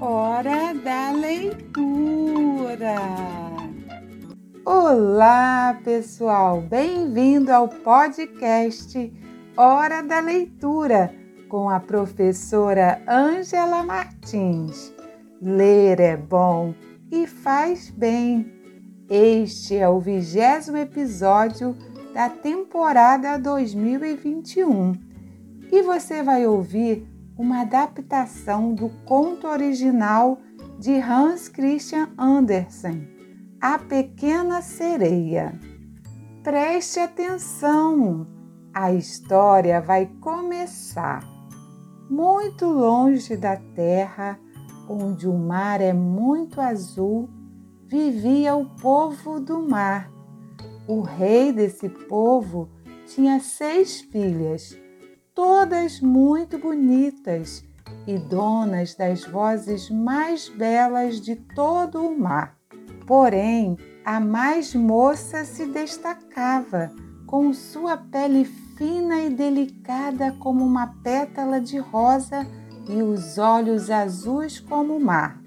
Hora da leitura. Olá, pessoal. Bem-vindo ao podcast Hora da Leitura com a professora Ângela Martins. Ler é bom e faz bem. Este é o vigésimo episódio da temporada 2021 e você vai ouvir uma adaptação do conto original de Hans Christian Andersen, A Pequena Sereia. Preste atenção, a história vai começar. Muito longe da terra, onde o mar é muito azul, vivia o povo do mar. O rei desse povo tinha seis filhas todas muito bonitas e donas das vozes mais belas de todo o mar. Porém, a mais moça se destacava, com sua pele fina e delicada como uma pétala de rosa e os olhos azuis como o mar.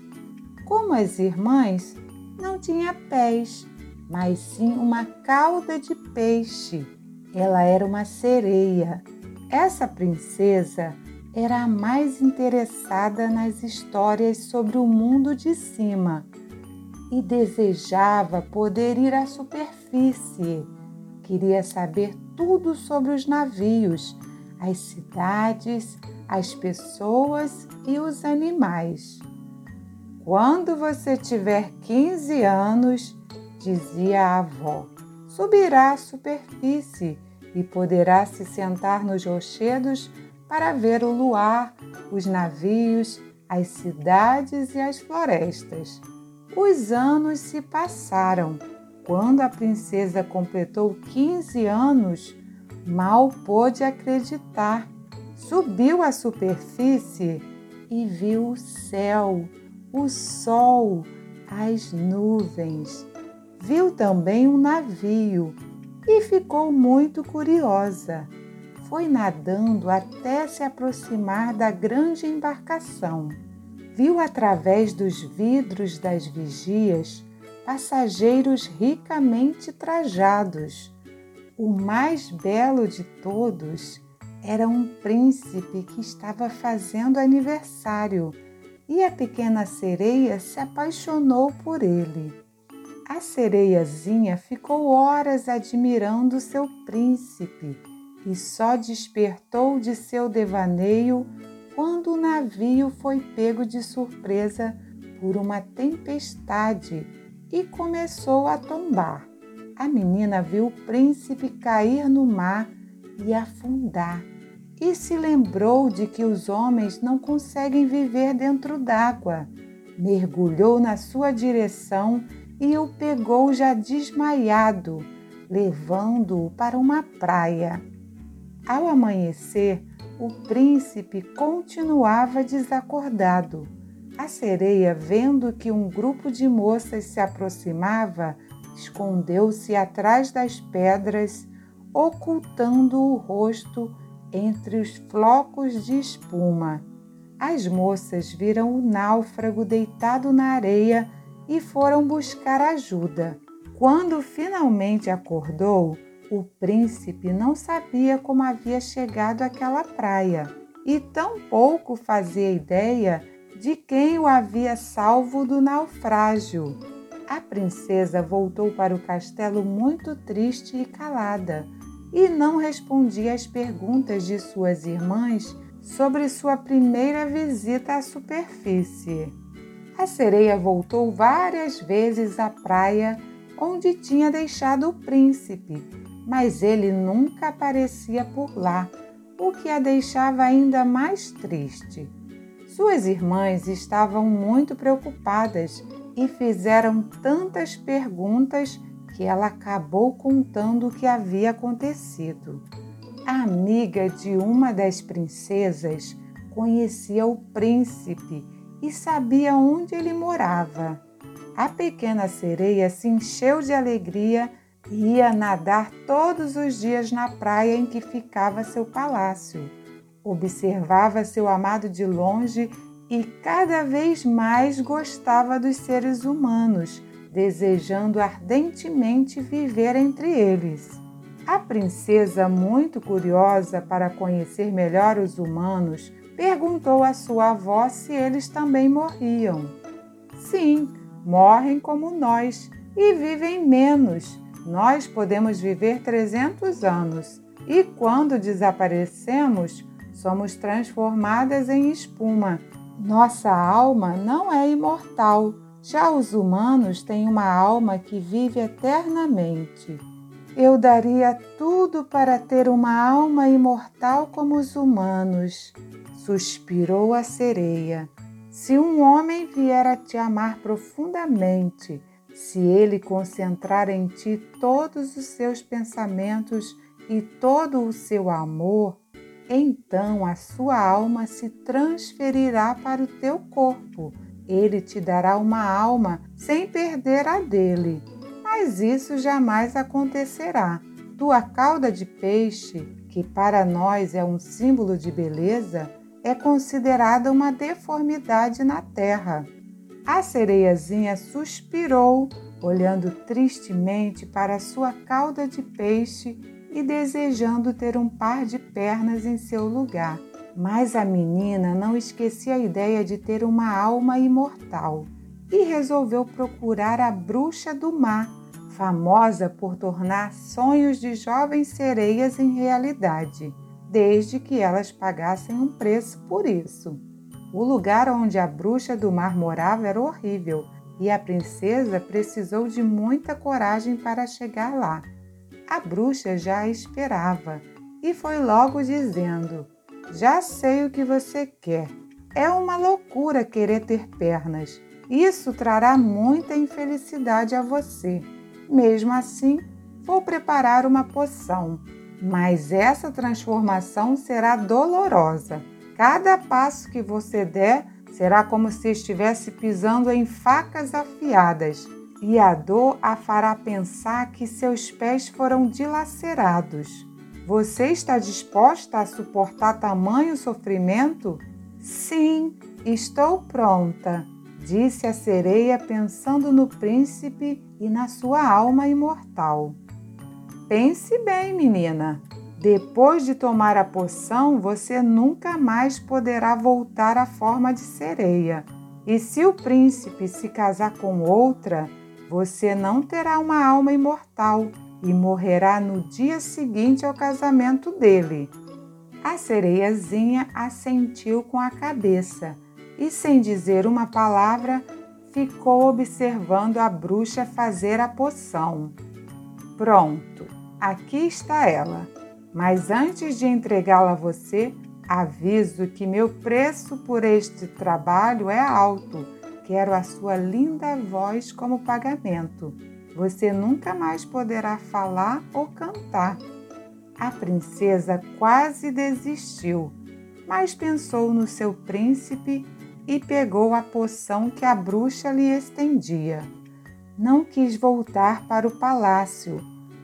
Como as irmãs, não tinha pés, mas sim uma cauda de peixe. Ela era uma sereia essa princesa era a mais interessada nas histórias sobre o mundo de cima e desejava poder ir à superfície. Queria saber tudo sobre os navios, as cidades, as pessoas e os animais. Quando você tiver 15 anos, dizia a avó, subirá à superfície e poderá se sentar nos rochedos para ver o luar, os navios, as cidades e as florestas. Os anos se passaram. Quando a princesa completou 15 anos, mal pôde acreditar. Subiu à superfície e viu o céu, o sol, as nuvens. Viu também um navio e ficou muito curiosa. Foi nadando até se aproximar da grande embarcação. Viu através dos vidros das vigias passageiros ricamente trajados. O mais belo de todos era um príncipe que estava fazendo aniversário e a pequena sereia se apaixonou por ele. A sereiazinha ficou horas admirando seu príncipe e só despertou de seu devaneio quando o navio foi pego de surpresa por uma tempestade e começou a tombar. A menina viu o príncipe cair no mar e afundar e se lembrou de que os homens não conseguem viver dentro d'água. Mergulhou na sua direção e o pegou já desmaiado, levando-o para uma praia. Ao amanhecer, o príncipe continuava desacordado. A sereia, vendo que um grupo de moças se aproximava, escondeu-se atrás das pedras, ocultando o rosto entre os flocos de espuma. As moças viram o náufrago deitado na areia e foram buscar ajuda. Quando finalmente acordou, o príncipe não sabia como havia chegado àquela praia e tampouco fazia ideia de quem o havia salvo do naufrágio. A princesa voltou para o castelo muito triste e calada e não respondia às perguntas de suas irmãs sobre sua primeira visita à superfície. A sereia voltou várias vezes à praia onde tinha deixado o príncipe, mas ele nunca aparecia por lá, o que a deixava ainda mais triste. Suas irmãs estavam muito preocupadas e fizeram tantas perguntas que ela acabou contando o que havia acontecido. A amiga de uma das princesas conhecia o príncipe e sabia onde ele morava. A pequena sereia se encheu de alegria e ia nadar todos os dias na praia em que ficava seu palácio. Observava seu amado de longe e cada vez mais gostava dos seres humanos, desejando ardentemente viver entre eles. A princesa, muito curiosa para conhecer melhor os humanos, perguntou à sua avó se eles também morriam. Sim, morrem como nós e vivem menos. Nós podemos viver 300 anos e quando desaparecemos, somos transformadas em espuma. Nossa alma não é imortal. Já os humanos têm uma alma que vive eternamente. Eu daria tudo para ter uma alma imortal como os humanos, suspirou a sereia. Se um homem vier a te amar profundamente, se ele concentrar em ti todos os seus pensamentos e todo o seu amor, então a sua alma se transferirá para o teu corpo. Ele te dará uma alma sem perder a dele. Mas isso jamais acontecerá. Tua cauda de peixe, que para nós é um símbolo de beleza, é considerada uma deformidade na terra. A sereiazinha suspirou, olhando tristemente para sua cauda de peixe e desejando ter um par de pernas em seu lugar. Mas a menina não esquecia a ideia de ter uma alma imortal e resolveu procurar a bruxa do mar, famosa por tornar sonhos de jovens sereias em realidade desde que elas pagassem um preço por isso. O lugar onde a bruxa do mar morava era horrível e a princesa precisou de muita coragem para chegar lá. A bruxa já a esperava e foi logo dizendo: Já sei o que você quer. É uma loucura querer ter pernas. Isso trará muita infelicidade a você. Mesmo assim, vou preparar uma poção mas essa transformação será dolorosa. Cada passo que você der será como se estivesse pisando em facas afiadas, e a dor a fará pensar que seus pés foram dilacerados. Você está disposta a suportar tamanho sofrimento? Sim, estou pronta, disse a sereia, pensando no príncipe e na sua alma imortal. Pense bem, menina. Depois de tomar a poção, você nunca mais poderá voltar à forma de sereia. E se o príncipe se casar com outra, você não terá uma alma imortal e morrerá no dia seguinte ao casamento dele. A sereiazinha assentiu com a cabeça e, sem dizer uma palavra, ficou observando a bruxa fazer a poção. Pronto! aqui está ela. Mas antes de entregá-la a você, aviso que meu preço por este trabalho é alto. Quero a sua linda voz como pagamento. Você nunca mais poderá falar ou cantar. A princesa quase desistiu, mas pensou no seu príncipe e pegou a poção que a bruxa lhe estendia. Não quis voltar para o palácio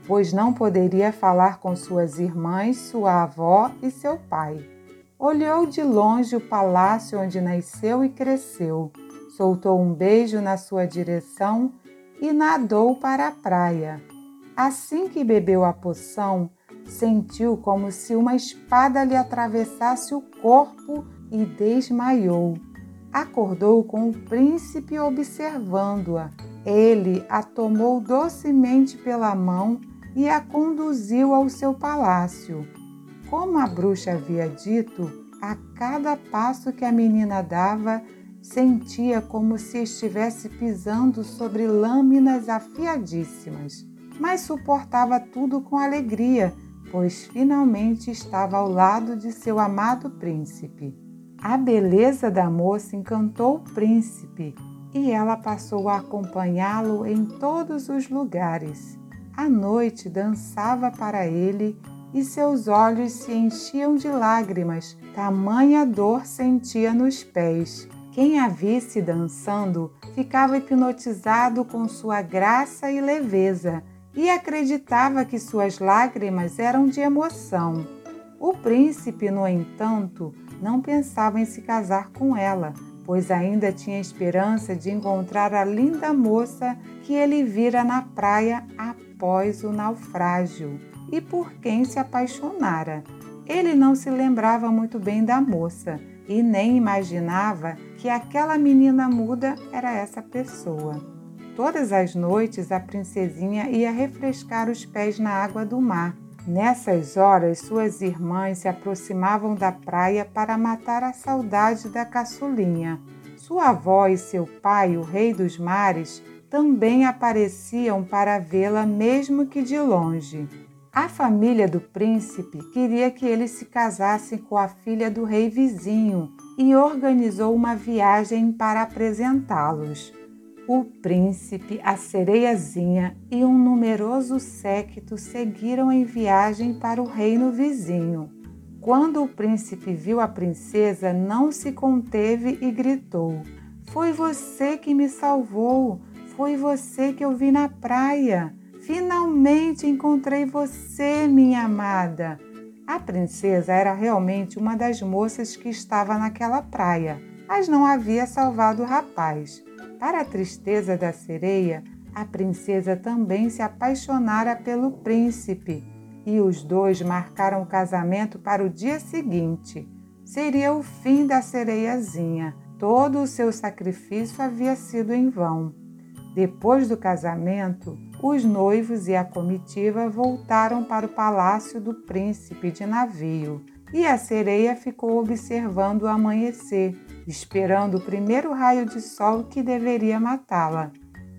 pois não poderia falar com suas irmãs, sua avó e seu pai. Olhou de longe o palácio onde nasceu e cresceu, soltou um beijo na sua direção e nadou para a praia. Assim que bebeu a poção, sentiu como se uma espada lhe atravessasse o corpo e desmaiou. Acordou com o príncipe observando-a. Ele a tomou docemente pela mão e a conduziu ao seu palácio. Como a bruxa havia dito, a cada passo que a menina dava, sentia como se estivesse pisando sobre lâminas afiadíssimas, mas suportava tudo com alegria, pois finalmente estava ao lado de seu amado príncipe. A beleza da moça encantou o príncipe e ela passou a acompanhá-lo em todos os lugares. A noite dançava para ele e seus olhos se enchiam de lágrimas, tamanha dor sentia nos pés. Quem a visse dançando ficava hipnotizado com sua graça e leveza e acreditava que suas lágrimas eram de emoção. O príncipe, no entanto, não pensava em se casar com ela, pois ainda tinha esperança de encontrar a linda moça que ele vira na praia após o naufrágio e por quem se apaixonara. Ele não se lembrava muito bem da moça e nem imaginava que aquela menina muda era essa pessoa. Todas as noites a princesinha ia refrescar os pés na água do mar. Nessas horas, suas irmãs se aproximavam da praia para matar a saudade da caçulinha. Sua avó e seu pai, o rei dos mares, também apareciam para vê-la, mesmo que de longe. A família do príncipe queria que eles se casassem com a filha do rei vizinho e organizou uma viagem para apresentá-los. O príncipe, a sereiazinha e um numeroso séquito seguiram em viagem para o reino vizinho. Quando o príncipe viu a princesa, não se conteve e gritou: Foi você que me salvou! Foi você que eu vi na praia! Finalmente encontrei você, minha amada. A princesa era realmente uma das moças que estava naquela praia, mas não havia salvado o rapaz. Para a tristeza da sereia, a princesa também se apaixonara pelo príncipe e os dois marcaram o casamento para o dia seguinte. Seria o fim da sereiazinha. Todo o seu sacrifício havia sido em vão. Depois do casamento, os noivos e a comitiva voltaram para o palácio do príncipe de navio e a sereia ficou observando o amanhecer, esperando o primeiro raio de sol que deveria matá-la.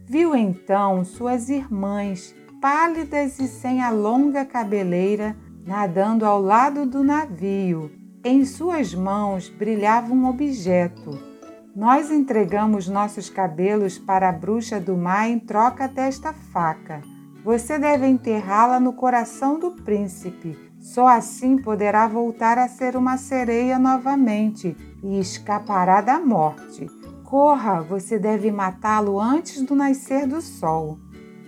Viu então suas irmãs, pálidas e sem a longa cabeleira, nadando ao lado do navio. Em suas mãos brilhava um objeto nós entregamos nossos cabelos para a bruxa do mar em troca desta faca. Você deve enterrá-la no coração do príncipe. Só assim poderá voltar a ser uma sereia novamente e escapará da morte. Corra, você deve matá-lo antes do nascer do sol.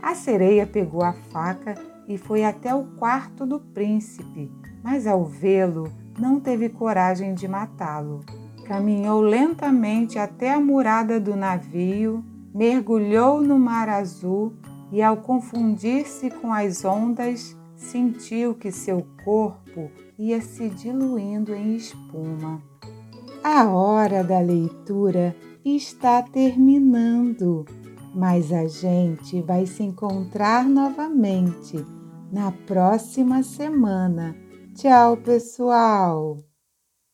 A sereia pegou a faca e foi até o quarto do príncipe, mas ao vê-lo, não teve coragem de matá-lo. Caminhou lentamente até a murada do navio, mergulhou no mar azul e, ao confundir-se com as ondas, sentiu que seu corpo ia se diluindo em espuma. A hora da leitura está terminando, mas a gente vai se encontrar novamente na próxima semana. Tchau, pessoal!